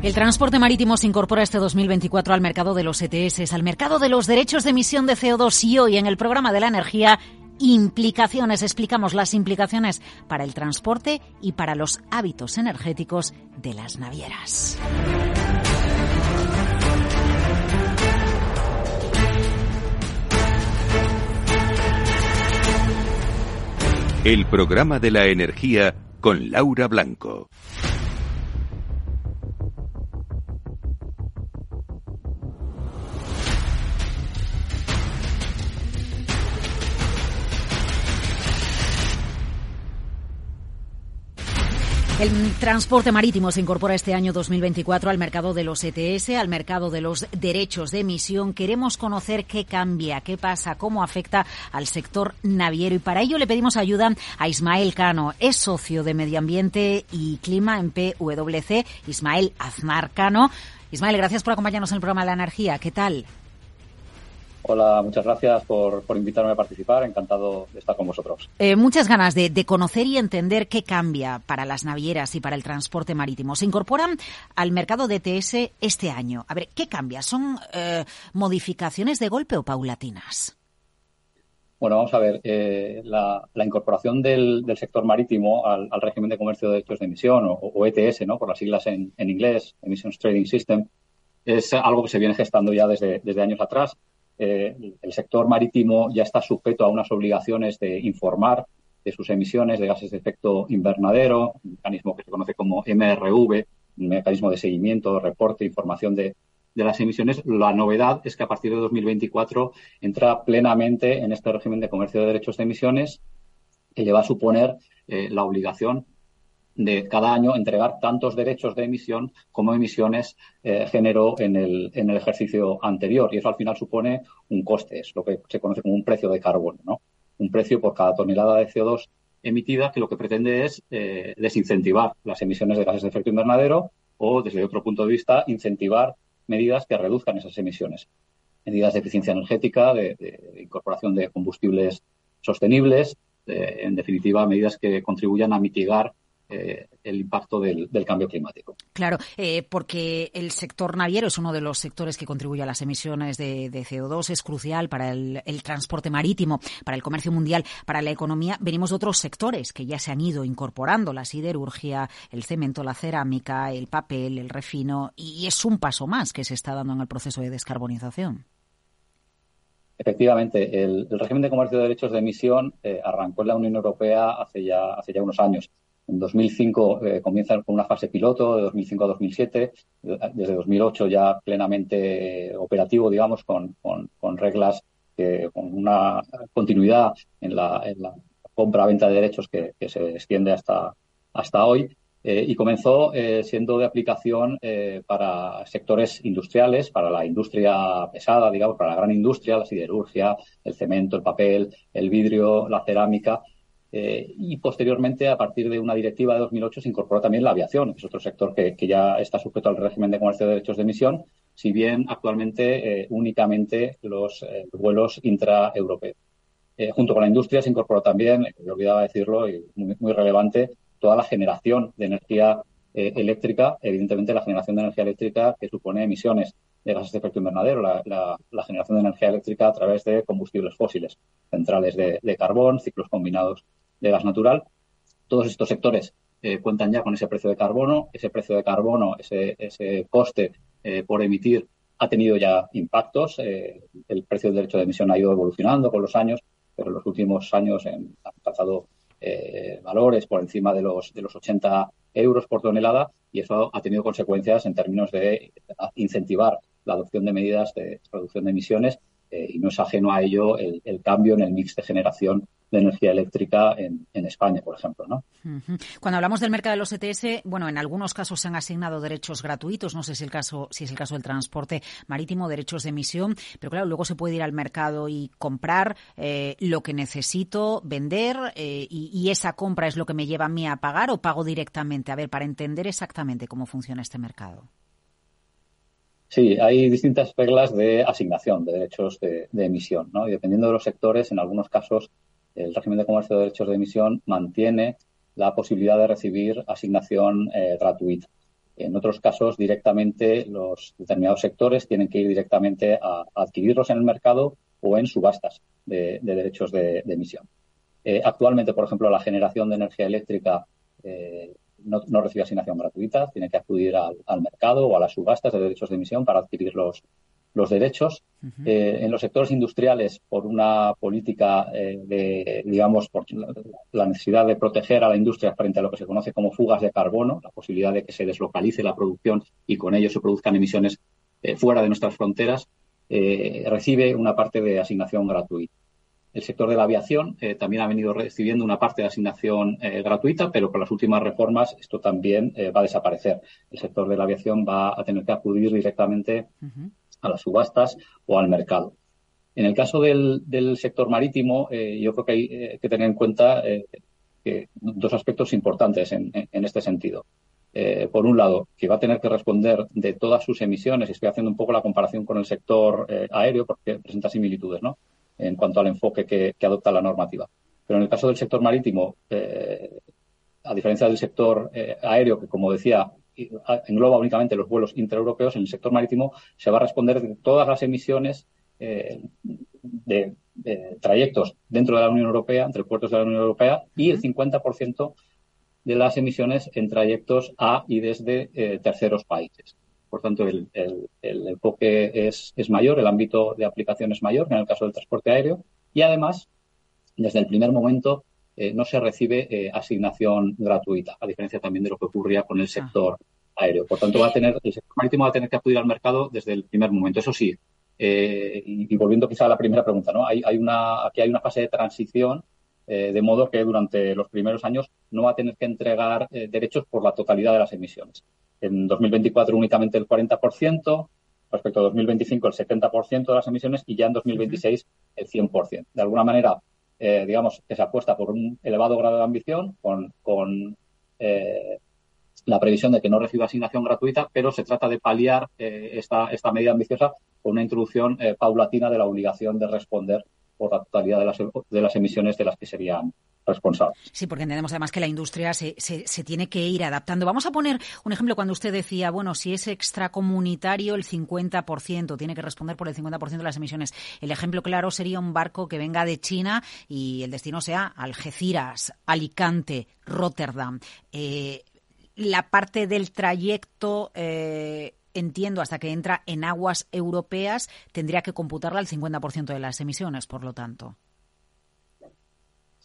El transporte marítimo se incorpora este 2024 al mercado de los ETS, al mercado de los derechos de emisión de CO2 y hoy en el programa de la energía implicaciones, explicamos las implicaciones para el transporte y para los hábitos energéticos de las navieras. El programa de la energía con Laura Blanco. El transporte marítimo se incorpora este año 2024 al mercado de los ETS, al mercado de los derechos de emisión. Queremos conocer qué cambia, qué pasa, cómo afecta al sector naviero y para ello le pedimos ayuda a Ismael Cano. Es socio de Medio Ambiente y Clima en PwC. Ismael Aznar Cano. Ismael, gracias por acompañarnos en el programa la energía. ¿Qué tal? Hola, muchas gracias por, invitarme a participar. Encantado de estar con vosotros. Eh, muchas ganas de, conocer y entender qué cambia para las navieras y para el transporte marítimo. Se incorporan al mercado de ETS este año. A ver, ¿qué cambia? ¿Son eh, modificaciones de golpe o paulatinas? Bueno, vamos a ver. Eh, la, incorporación del, sector marítimo al, régimen de comercio de derechos de emisión, o, ETS, ¿no? por las siglas en, inglés, Emissions Trading System, es algo que se viene gestando ya desde, desde años atrás eh, el sector marítimo ya está sujeto a unas obligaciones de informar de sus emisiones de gases de efecto invernadero, un mecanismo que se conoce como MRV, un mecanismo de seguimiento, reporte, información de, las emisiones. La novedad es que a partir de 2024 entra plenamente en este régimen de comercio de derechos de emisiones que le va a suponer eh, la obligación de cada año entregar tantos derechos de emisión como emisiones eh, generó en el, en el ejercicio anterior. Y eso al final supone un coste, es lo que se conoce como un precio de carbono, ¿no? Un precio por cada tonelada de CO2 emitida que lo que pretende es eh, desincentivar las emisiones de gases de efecto invernadero o, desde otro punto de vista, incentivar medidas que reduzcan esas emisiones. Medidas de eficiencia energética, de, incorporación de combustibles sostenibles, en definitiva, medidas que contribuyan a mitigar eh, el impacto del, cambio climático. Claro, eh, porque el sector naviero es uno de los sectores que contribuye a las emisiones de, CO2, es crucial para el, transporte marítimo, para el comercio mundial, para la economía. Venimos de otros sectores que ya se han ido incorporando, la siderurgia, el cemento, la cerámica, el papel, el refino, y es un paso más que se está dando en el proceso de descarbonización. Efectivamente, el, régimen de comercio de derechos de emisión eh, arrancó en la Unión Europea hace ya, hace ya unos años. En 2005 eh, comienza con una fase piloto, de 2005 a 2007, desde 2008 ya plenamente operativo, digamos, con, reglas, con una continuidad en la, compra-venta de derechos que, se extiende hasta, hasta hoy. Eh, y comenzó eh, siendo de aplicación para sectores industriales, para la industria pesada, digamos, para la gran industria, la siderurgia, el cemento, el papel, el vidrio, la cerámica, eh, y posteriormente, a partir de una directiva de 2008, se incorporó también la aviación, que es otro sector que, ya está sujeto al régimen de comercio de derechos de emisión, si bien actualmente eh, únicamente los eh, vuelos intraeuropeos. junto con la industria se incorporó también, he olvidaba decirlo, y muy, relevante, toda la generación de energía eléctrica, evidentemente la generación de energía eléctrica que supone emisiones de gases de efecto invernadero, la, generación de energía eléctrica a través de combustibles fósiles, centrales de carbón, ciclos combinados de gas natural. Todos estos sectores eh, cuentan ya con ese precio de carbono. Ese precio de carbono, ese, ese coste eh, por emitir, ha tenido ya impactos. Eh, el precio del derecho de emisión ha ido evolucionando con los años, pero en los últimos años han alcanzado valores por encima de los, de los 80 euros por tonelada y eso ha tenido consecuencias en términos de incentivar la adopción de medidas de reducción de emisiones y no es ajeno a ello el, el, cambio en el mix de generación de energía eléctrica en, España, por ejemplo. ¿no? Cuando hablamos del mercado de los ETS, bueno, en algunos casos se han asignado derechos gratuitos, no sé si, el caso, si es el caso del transporte marítimo, derechos de emisión, pero claro, luego se puede ir al mercado y comprar eh, lo que necesito, vender, eh, y, y, esa compra es lo que me lleva a mí a pagar o pago directamente. A ver, para entender exactamente cómo funciona este mercado. Sí, hay distintas reglas de asignación de derechos de, de emisión, ¿no? Y dependiendo de los sectores, en algunos casos el régimen de comercio de derechos de emisión mantiene la posibilidad de recibir asignación eh, gratuita. En otros casos, directamente los determinados sectores tienen que ir directamente a, adquirirlos en el mercado o en subastas de, derechos de, emisión. Eh, actualmente, por ejemplo, la generación de energía eléctrica eh, no, recibe asignación gratuita, tiene que acudir al, mercado o a las subastas de derechos de emisión para adquirir los, los derechos. Eh, en los sectores industriales, por una política de, digamos, por la necesidad de proteger a la industria frente a lo que se conoce como fugas de carbono, la posibilidad de que se deslocalice la producción y con ello se produzcan emisiones fuera de nuestras fronteras, recibe una parte de asignación gratuita. El sector de la aviación eh, también ha venido recibiendo una parte de asignación eh, gratuita, pero con las últimas reformas esto también eh, va a desaparecer. El sector de la aviación va a tener que acudir directamente a las subastas o al mercado. En el caso del, sector marítimo, yo creo que hay que tener en cuenta dos aspectos importantes en, este sentido. por un lado, que va a tener que responder de todas sus emisiones, y estoy haciendo un poco la comparación con el sector aéreo porque presenta similitudes, ¿no? en cuanto al enfoque que, adopta la normativa. Pero en el caso del sector marítimo, eh, a diferencia del sector eh, aéreo, que como decía, engloba únicamente los vuelos intraeuropeos, en el sector marítimo se va a responder de todas las emisiones eh, de, trayectos dentro de la Unión Europea, entre puertos de la Unión Europea, y el 50% de las emisiones en trayectos a y desde terceros países. Por tanto, el, enfoque es, mayor, el ámbito de aplicación es mayor que en el caso del transporte aéreo y además, desde el primer momento, eh, no se recibe eh, asignación gratuita, a diferencia también de lo que ocurría con el ah. sector aéreo. Por tanto, va a tener, el sector marítimo va a tener que acudir al mercado desde el primer momento. Eso sí, eh, y, volviendo quizá a la primera pregunta, ¿no? Hay, hay una, aquí hay una fase de transición de modo que durante los primeros años no va a tener que entregar derechos por la totalidad de las emisiones. En 2024 únicamente el 40%, respecto a 2025 el 70% de las emisiones y ya en 2026 el 100%. De alguna manera, eh, digamos que se apuesta por un elevado grado de ambición con, con eh, la previsión de que no reciba asignación gratuita, pero se trata de paliar eh, esta, esta medida ambiciosa con una introducción paulatina de la obligación de responder por la totalidad de las, de las emisiones de las que serían Sí, porque entendemos además que la industria se, tiene que ir adaptando. Vamos a poner un ejemplo cuando usted decía, bueno, si es extracomunitario el 50%, tiene que responder por el 50% de las emisiones. El ejemplo claro sería un barco que venga de China y el destino sea Algeciras, Alicante, Rotterdam. Eh, la parte del trayecto eh, entiendo, hasta que entra en aguas europeas, tendría que computarla al 50% de las emisiones, por lo tanto.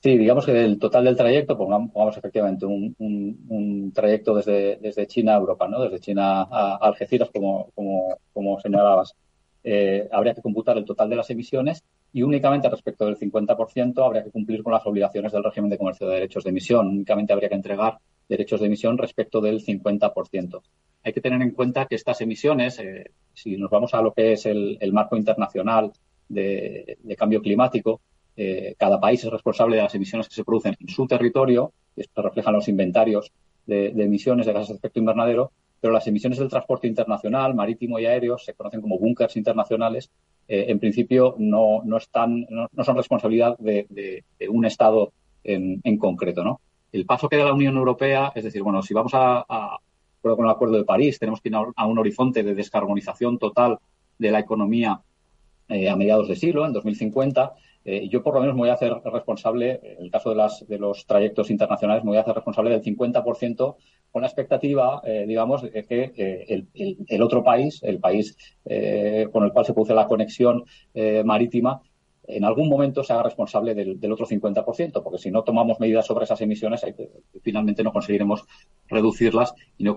Sí, digamos que del total del trayecto, pongamos, efectivamente un, trayecto desde, China a Europa, ¿no? Desde China a Algeciras, como, como, como señalabas. Eh, habría que computar el total de las emisiones y únicamente respecto del 50% habría que cumplir con las obligaciones del régimen de comercio de derechos de emisión. Únicamente habría que entregar derechos de emisión respecto del 50%. Hay que tener en cuenta que estas emisiones, eh, si nos vamos a lo que es el, marco internacional de cambio climático, eh, cada país es responsable de las emisiones que se producen en su territorio, y esto refleja los inventarios de, emisiones de gases de efecto invernadero, pero las emisiones del transporte internacional, marítimo y aéreo, se conocen como búnkers internacionales, eh, en principio no, no, están, no, son responsabilidad de, un Estado en, concreto. ¿no? El paso que da la Unión Europea, es decir, bueno, si vamos a, con el Acuerdo de París, tenemos que ir a un horizonte de descarbonización total de la economía eh, a mediados de siglo, en 2050, eh, yo por lo menos me voy a hacer responsable, en el caso de, las, de los trayectos internacionales, me voy a hacer responsable del 50% con la expectativa, eh, digamos, de que eh, el, otro país, el país con el cual se produce la conexión marítima, en algún momento se haga responsable del, otro 50%, porque si no tomamos medidas sobre esas emisiones, finalmente no conseguiremos reducirlas y no,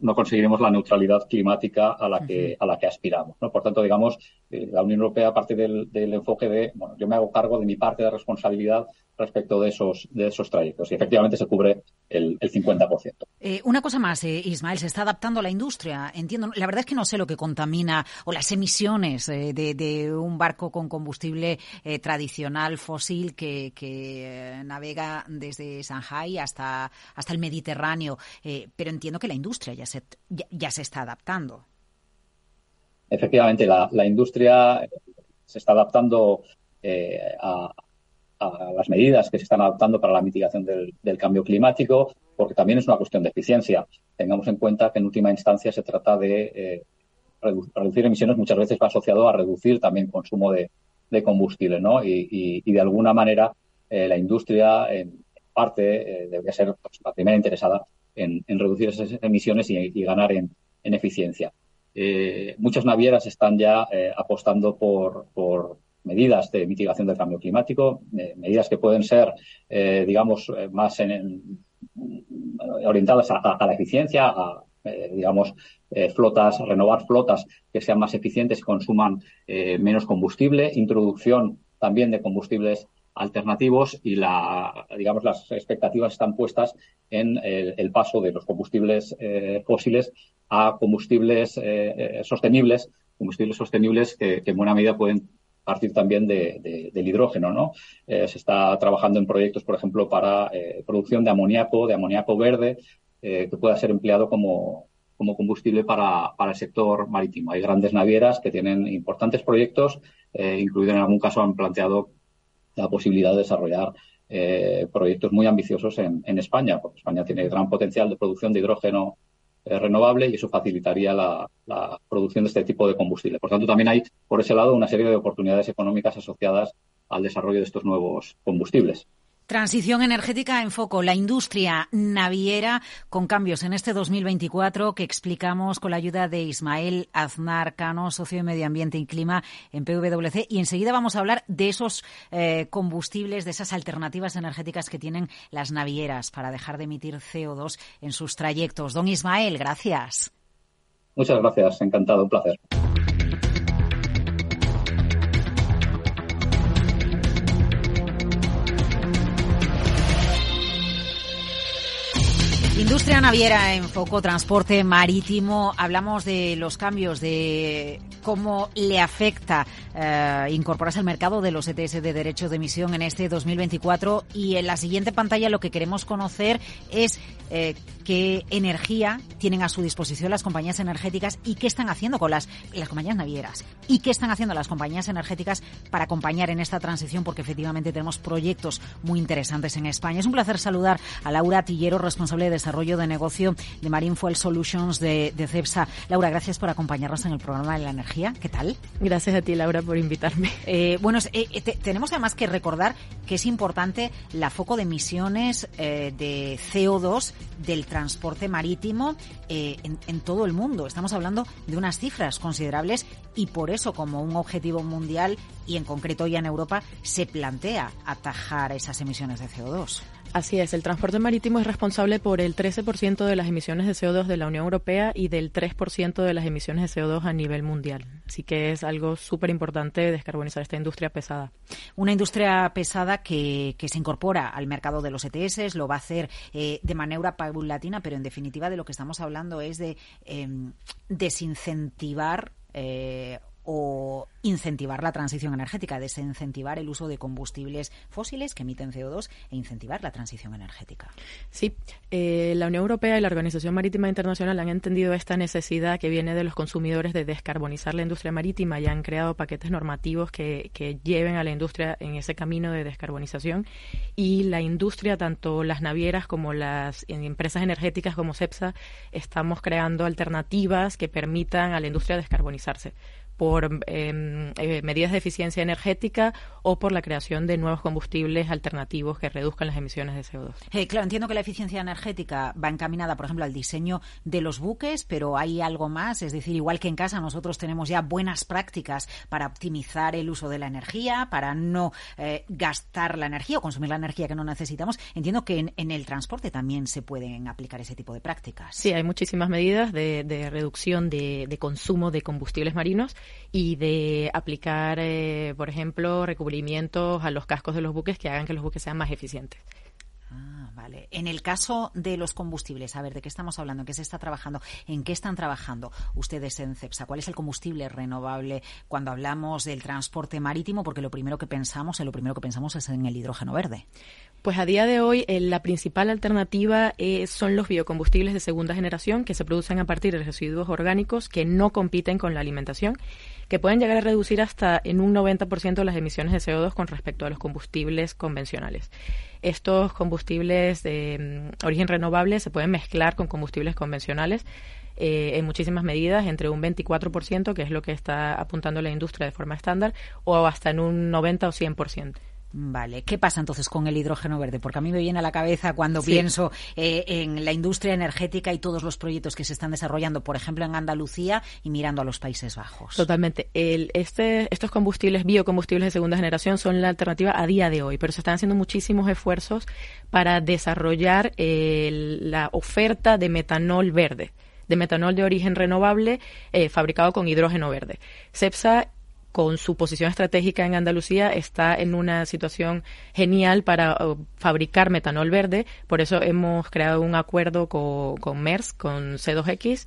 no conseguiremos la neutralidad climática a la que, a la que aspiramos. ¿no? Por tanto, digamos, eh, la Unión Europea, aparte del, del, enfoque de, bueno, yo me hago cargo de mi parte de responsabilidad respecto de esos, de esos trayectos. Y efectivamente se cubre el, el 50%. Eh, una cosa más, eh, Ismael, se está adaptando a la industria. Entiendo, la verdad es que no sé lo que contamina o las emisiones de, de, un barco con combustible tradicional fósil que, que navega desde Shanghai hasta, hasta el Mediterráneo. Eh, pero entiendo que la industria ya se, ya, se está adaptando. Efectivamente, la, industria se está adaptando eh, a, las medidas que se están adaptando para la mitigación del, cambio climático, porque también es una cuestión de eficiencia. tengamos en cuenta que en última instancia se trata de reducir emisiones muchas veces va asociado a reducir también consumo de, combustible, ¿no? Y, de alguna manera la industria, en parte, debería ser pues, la primera interesada en, reducir esas emisiones y, ganar en, eficiencia. muchas navieras están ya apostando por, medidas de mitigación del cambio climático, eh, medidas que pueden ser, eh, digamos, eh, más orientadas a, la eficiencia, a, digamos, flotas, renovar flotas que sean más eficientes y consuman menos combustible, introducción también de combustibles alternativos y la, digamos, las expectativas están puestas en el, paso de los combustibles fósiles a combustibles sostenibles, combustibles sostenibles que, en buena medida pueden partir también de, del hidrógeno, ¿no? Eh, se está trabajando en proyectos, por ejemplo, para eh, producción de amoníaco, de amoníaco verde, eh, que pueda ser empleado como, combustible para, el sector marítimo. Hay grandes navieras que tienen importantes proyectos, incluido en algún caso han planteado la posibilidad de desarrollar proyectos muy ambiciosos en, España, porque España tiene gran potencial de producción de hidrógeno renovable y eso facilitaría la, producción de este tipo de combustible. Por tanto, también hay, por ese lado, una serie de oportunidades económicas asociadas al desarrollo de estos nuevos combustibles. Transición energética en foco, la industria naviera con cambios en este 2024 que explicamos con la ayuda de Ismael Aznar Cano, socio de Medio Ambiente y Clima en PwC. Y enseguida vamos a hablar de esos eh, combustibles, de esas alternativas energéticas que tienen las navieras para dejar de emitir CO2 en sus trayectos. Don Ismael, gracias. Muchas gracias, encantado, un placer. Industria naviera en foco, transporte marítimo. Hablamos de los cambios, de cómo le afecta eh, incorporarse al mercado de los ETS de derechos de emisión en este 2024. Y en la siguiente pantalla lo que queremos conocer es eh, qué energía tienen a su disposición las compañías energéticas y qué están haciendo con las, las compañías navieras y qué están haciendo las compañías energéticas para acompañar en esta transición, porque efectivamente tenemos proyectos muy interesantes en España. Es un placer saludar a Laura Tillero, responsable de desarrollo de negocio de Marine Fuel Solutions de, CEPSA. Laura, gracias por acompañarnos en el programa de la energía. ¿Qué tal? Gracias a ti, Laura, por invitarme. Eh, bueno, eh, tenemos además que recordar que es importante la foco de emisiones de CO2 del transporte marítimo eh, en, todo el mundo. Estamos hablando de unas cifras considerables y por eso como un objetivo mundial y en concreto ya en Europa se plantea atajar esas emisiones de CO2. Así es, el transporte marítimo es responsable por el 13% de las emisiones de CO2 de la Unión Europea y del 3% de las emisiones de CO2 a nivel mundial. Así que es algo súper importante descarbonizar esta industria pesada. Una industria pesada que, se incorpora al mercado de los ETS, lo va a hacer eh, de manera paulatina, pero en definitiva de lo que estamos hablando es de em, desincentivar eh, o incentivar la transición energética, desincentivar el uso de combustibles fósiles que emiten CO2 e incentivar la transición energética. Sí, eh, la Unión Europea y la Organización Marítima Internacional han entendido esta necesidad que viene de los consumidores de descarbonizar la industria marítima y han creado paquetes normativos que, que lleven a la industria en ese camino de descarbonización y la industria, tanto las navieras como las empresas energéticas como CEPSA, estamos creando alternativas que permitan a la industria descarbonizarse por em, eh, medidas de eficiencia energética o por la creación de nuevos combustibles alternativos que reduzcan las emisiones de CO2. Eh, claro, entiendo que la eficiencia energética va encaminada, por ejemplo, al diseño de los buques, pero hay algo más, es decir, igual que en casa nosotros tenemos ya buenas prácticas para optimizar el uso de la energía, para no eh, gastar la energía o consumir la energía que no necesitamos. Entiendo que en, el transporte también se pueden aplicar ese tipo de prácticas. Sí, hay muchísimas medidas de, reducción de consumo de combustibles marinos y de aplicar, eh, por ejemplo, recubrimientos a los cascos de los buques que hagan que los buques sean más eficientes. Vale. En el caso de los combustibles, a ver, ¿de qué estamos hablando? ¿En qué se está trabajando? ¿En qué están trabajando ustedes en CEPSA? ¿Cuál es el combustible renovable cuando hablamos del transporte marítimo? Porque lo primero que pensamos, lo primero que pensamos es en el hidrógeno verde. Pues a día de hoy eh, la principal alternativa eh, son los biocombustibles de segunda generación que se producen a partir de residuos orgánicos que no compiten con la alimentación que pueden llegar a reducir hasta en un 90% las emisiones de CO2 con respecto a los combustibles convencionales. Estos combustibles de mm, origen renovable se pueden mezclar con combustibles convencionales eh, en muchísimas medidas, entre un 24%, que es lo que está apuntando la industria de forma estándar, o hasta en un 90 o 100%. Vale, ¿qué pasa entonces con el hidrógeno verde? Porque a mí me viene a la cabeza cuando pienso eh, en la industria energética y todos los proyectos que se están desarrollando, por ejemplo, en Andalucía y mirando a los Países Bajos. Totalmente. El, este, estos combustibles, biocombustibles de segunda generación, son la alternativa a día de hoy, pero se están haciendo muchísimos esfuerzos para desarrollar la oferta de metanol verde de metanol de origen renovable eh, fabricado con hidrógeno verde. CEPSA con su posición estratégica en Andalucía, está en una situación genial para uh, fabricar metanol verde. Por eso hemos creado un acuerdo con, con MERS, con C2X,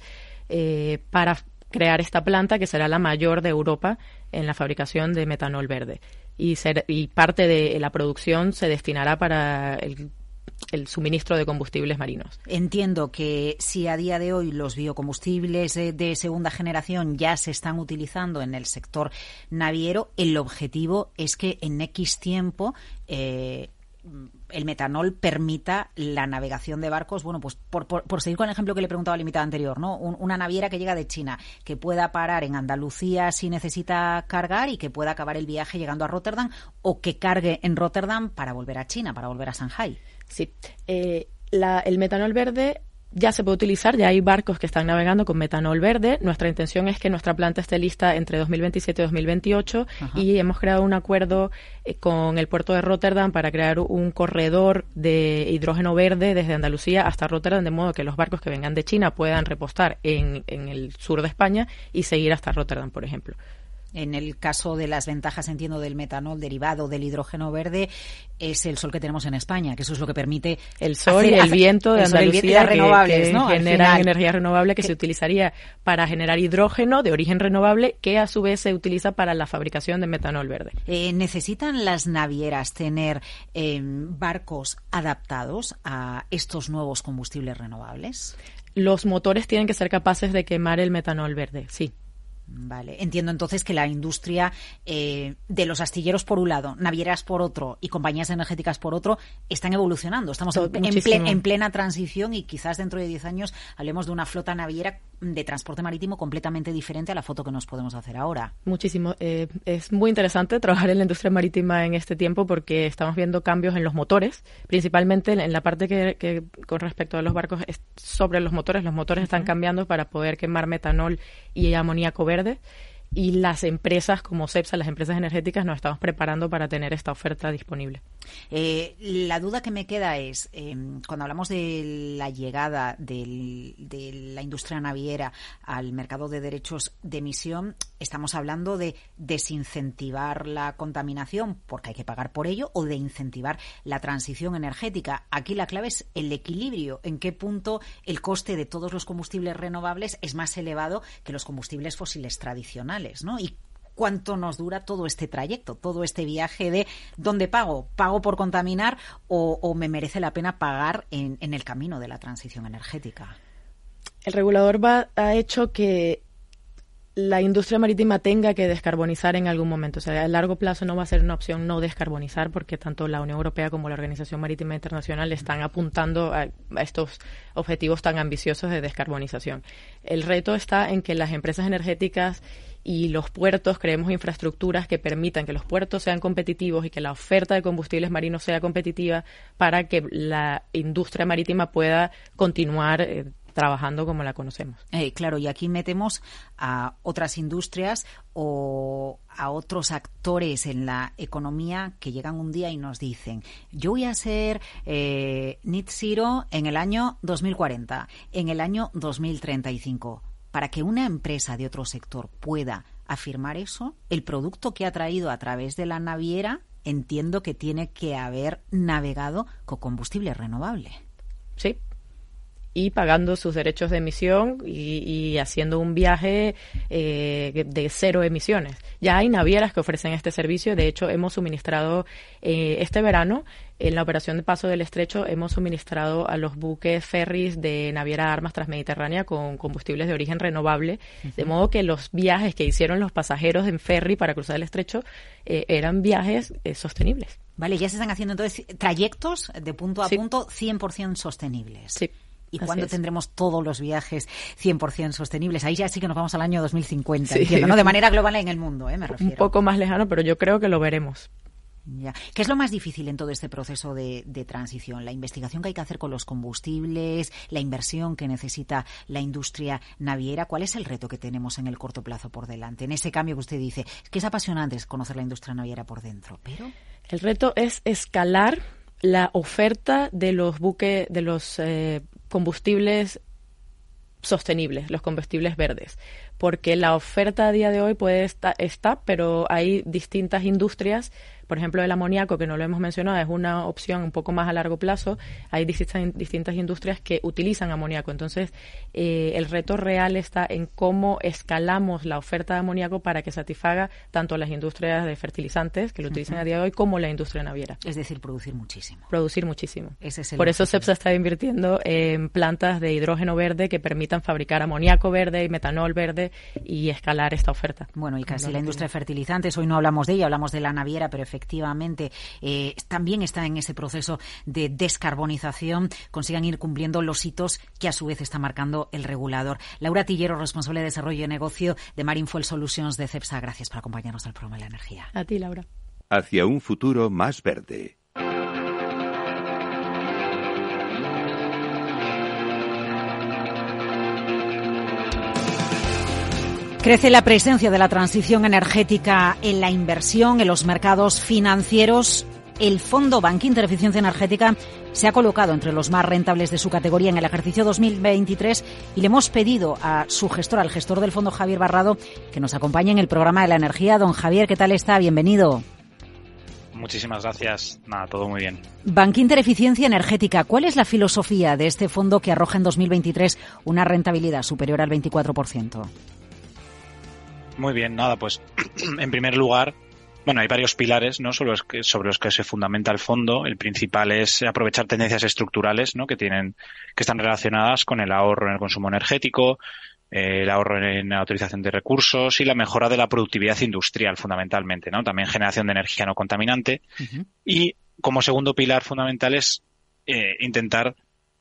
eh, para crear esta planta que será la mayor de Europa en la fabricación de metanol verde. Y, y parte de la producción se destinará para el el suministro de combustibles marinos. Entiendo que si a día de hoy los biocombustibles de, segunda generación ya se están utilizando en el sector naviero, el objetivo es que en X tiempo eh, el metanol permita la navegación de barcos, bueno, pues por, por, seguir con el ejemplo que le preguntaba al invitado anterior, ¿no? una naviera que llega de China, que pueda parar en Andalucía si necesita cargar y que pueda acabar el viaje llegando a Rotterdam o que cargue en Rotterdam para volver a China, para volver a Shanghai. Sí. Eh, el metanol verde ya se puede utilizar, ya hay barcos que están navegando con metanol verde. Nuestra intención es que nuestra planta esté lista entre 2027 y 2028 y hemos creado un acuerdo eh, con el puerto de Rotterdam para crear un corredor de hidrógeno verde desde Andalucía hasta Rotterdam, de modo que los barcos que vengan de China puedan repostar en, en el sur de España y seguir hasta Rotterdam, por ejemplo. En el caso de las ventajas, entiendo, del metanol derivado del hidrógeno verde, es el sol que tenemos en España, que eso es lo que permite el sol y el viento de Andalucía, renovables, ¿no? generan energía renovable que, se utilizaría para generar hidrógeno de origen renovable, que a su vez se utiliza para la fabricación de metanol verde. Eh, ¿Necesitan las navieras tener eh, barcos adaptados a estos nuevos combustibles renovables? Los motores tienen que ser capaces de quemar el metanol verde, sí. Vale, entiendo entonces que la industria eh, de los astilleros por un lado, navieras por otro y compañías energéticas por otro están evolucionando. Estamos en, plena transición y quizás dentro de 10 años hablemos de una flota naviera de transporte marítimo completamente diferente a la foto que nos podemos hacer ahora. Muchísimo. Eh, es muy interesante trabajar en la industria marítima en este tiempo porque estamos viendo cambios en los motores, principalmente en la parte que, con respecto a los barcos es sobre los motores. Los motores están cambiando para poder quemar metanol y amoníaco verde y las empresas como CEPSA, las empresas energéticas, nos estamos preparando para tener esta oferta disponible. Eh, la duda que me queda es, em, cuando hablamos de la llegada de la industria naviera al mercado de derechos de emisión, estamos hablando de desincentivar la contaminación porque hay que pagar por ello o de incentivar la transición energética. Aquí la clave es el equilibrio, en qué punto el coste de todos los combustibles renovables es más elevado que los combustibles fósiles tradicionales, ¿no? Y cuánto nos dura todo este trayecto, todo este viaje de dónde pago, pago por contaminar o, me merece la pena pagar en, en, el camino de la transición energética. El regulador va, ha hecho que la industria marítima tenga que descarbonizar en algún momento. O sea, a largo plazo no va a ser una opción no descarbonizar porque tanto la Unión Europea como la Organización Marítima Internacional están apuntando a, estos objetivos tan ambiciosos de descarbonización. El reto está en que las empresas energéticas y los puertos creemos infraestructuras que permitan que los puertos sean competitivos y que la oferta de combustibles marinos sea competitiva para que la industria marítima pueda continuar eh, trabajando como la conocemos. Eh, claro, y aquí metemos a otras industrias o a otros actores en la economía que llegan un día y nos dicen, yo voy a ser eh, net zero en el año 2040, en el año 2035. Para que una empresa de otro sector pueda afirmar eso, el producto que ha traído a través de la naviera entiendo que tiene que haber navegado con combustible renovable. Sí, y pagando sus derechos de emisión y, haciendo un viaje eh, de cero emisiones. Ya hay navieras que ofrecen este servicio. De hecho, hemos suministrado eh, este verano en la operación de paso del estrecho hemos suministrado a los buques ferries de Naviera Armas Transmediterránea con combustibles de origen renovable, de modo que los viajes que hicieron los pasajeros en ferry para cruzar el estrecho eh, eran viajes sostenibles. Vale, ya se están haciendo entonces trayectos de punto a punto 100% sostenibles. Sí. ¿Y cuándo tendremos todos los viajes 100% sostenibles? Ahí ya sí que nos vamos al año 2050, entiendo, ¿no? De manera global en el mundo, ¿eh? Me refiero. Un poco más lejano, pero yo creo que lo veremos. Ya. ¿Qué es lo más difícil en todo este proceso de, de, transición? La investigación que hay que hacer con los combustibles, la inversión que necesita la industria naviera. ¿Cuál es el reto que tenemos en el corto plazo por delante? En ese cambio que usted dice, que es apasionante conocer la industria naviera por dentro, pero el reto es escalar la oferta de los buques, de los eh, combustibles sostenibles, los combustibles verdes, porque la oferta a día de hoy puede estar, está, pero hay distintas industrias por ejemplo, el amoníaco, que no lo hemos mencionado, es una opción un poco más a largo plazo. Hay distintas, distintas industrias que utilizan amoníaco. Entonces, eh, el reto real está en cómo escalamos la oferta de amoníaco para que satisfaga tanto las industrias de fertilizantes, que lo utilizan a día de hoy, como la industria naviera. Es decir, producir muchísimo. Producir muchísimo. Por eso CEPSA está invirtiendo en plantas de hidrógeno verde que permitan fabricar amoníaco verde y metanol verde y escalar esta oferta. Bueno, y casi la industria de fertilizantes, hoy no hablamos de ella, hablamos de la naviera, pero efectivamente eh, también está en ese proceso de descarbonización, consigan ir cumpliendo los hitos que a su vez está marcando el regulador. Laura Tillero, responsable de desarrollo y negocio de Marine Fuel Solutions de CEPSA, gracias por acompañarnos al programa de la energía. A ti, Laura. Hacia un futuro más verde. Crece la presencia de la transición energética en la inversión en los mercados financieros. El Fondo Banco Eficiencia Energética se ha colocado entre los más rentables de su categoría en el ejercicio 2023 y le hemos pedido a su gestor, al gestor del fondo Javier Barrado, que nos acompañe en el programa de la energía. Don Javier, ¿qué tal está? Bienvenido. Muchísimas gracias. Nada, todo muy bien. Bankinter Eficiencia Energética, ¿cuál es la filosofía de este fondo que arroja en 2023 una rentabilidad superior al 24%? Muy bien, nada, pues en primer lugar, bueno, hay varios pilares ¿no? sobre, los que, sobre los que se fundamenta el fondo. El principal es aprovechar tendencias estructurales ¿no? que, tienen, que están relacionadas con el ahorro en el consumo energético, eh, el ahorro en la utilización de recursos y la mejora de la productividad industrial, fundamentalmente. ¿no? También generación de energía no contaminante. Y como segundo pilar fundamental es eh, intentar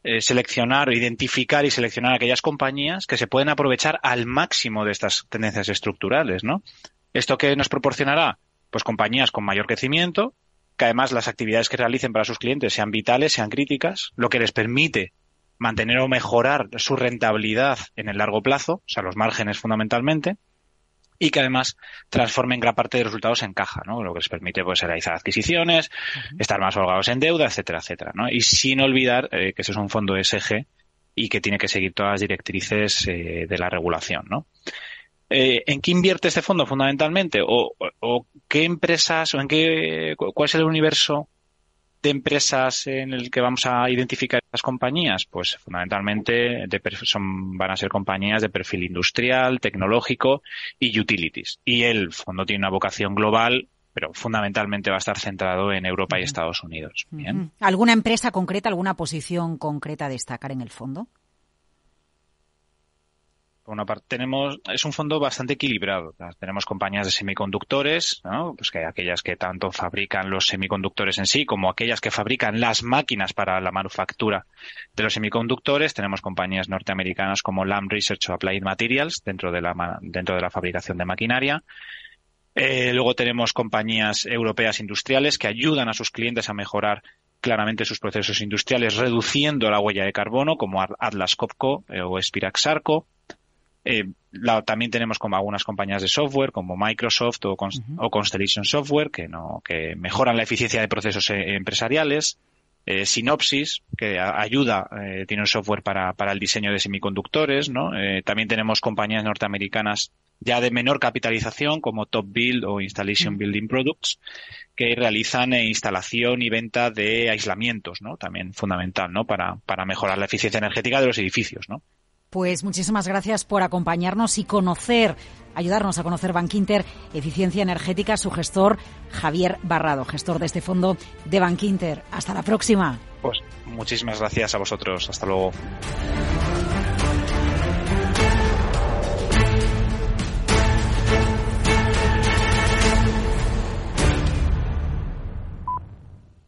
eh, seleccionar, identificar y seleccionar aquellas compañías que se pueden aprovechar al máximo de estas tendencias estructurales, ¿no? ¿Esto qué nos proporcionará? Pues compañías con mayor crecimiento, que además las actividades que realicen para sus clientes sean vitales, sean críticas, lo que les permite mantener o mejorar su rentabilidad en el largo plazo, o sea, los márgenes fundamentalmente, y que además transformen gran parte de los resultados en caja, ¿no? Lo que les permite pues realizar adquisiciones, estar más holgados en deuda, etcétera, etcétera, ¿no? Y sin olvidar eh, que ese es un fondo SG y que tiene que seguir todas las directrices eh, de la regulación, ¿no? Eh, ¿En qué invierte este fondo fundamentalmente? O, o, qué empresas o en qué cuál es el universo de empresas en el que vamos a identificar las compañías? Pues fundamentalmente son, van a ser compañías de perfil industrial, tecnológico y utilities. Y el fondo tiene una vocación global pero fundamentalmente va a estar centrado en Europa y Estados Unidos. ¿Alguna empresa concreta, alguna posición concreta a destacar en el fondo? Por una parte, tenemos, es un fondo bastante equilibrado. Tenemos compañías de semiconductores, ¿no? pues que hay aquellas que tanto fabrican los semiconductores en sí como aquellas que fabrican las máquinas para la manufactura de los semiconductores. Tenemos compañías norteamericanas como Lam Research o Applied Materials dentro de la, dentro de la fabricación de maquinaria. Eh, luego tenemos compañías europeas industriales que ayudan a sus clientes a mejorar claramente sus procesos industriales reduciendo la huella de carbono como Atlas Copco eh, o Spirax Arco. Eh, también tenemos como algunas compañías de software como Microsoft o, Constellation Software que no que mejoran la eficiencia de procesos eh, empresariales. eh, Synopsys, que ayuda, eh, tiene un software para, para, el diseño de semiconductores, ¿no? Eh, también tenemos compañías norteamericanas ya de menor capitalización, como Top Build o Installation mm. Building Products, que realizan instalación y venta de aislamientos, ¿no? También fundamental, ¿no? Para, para mejorar la eficiencia energética de los edificios, ¿no? Pues muchísimas gracias por acompañarnos y conocer, ayudarnos a conocer Bankinter Eficiencia Energética, su gestor Javier Barrado, gestor de este fondo de Bankinter. Hasta la próxima. Pues muchísimas gracias a vosotros. Hasta luego.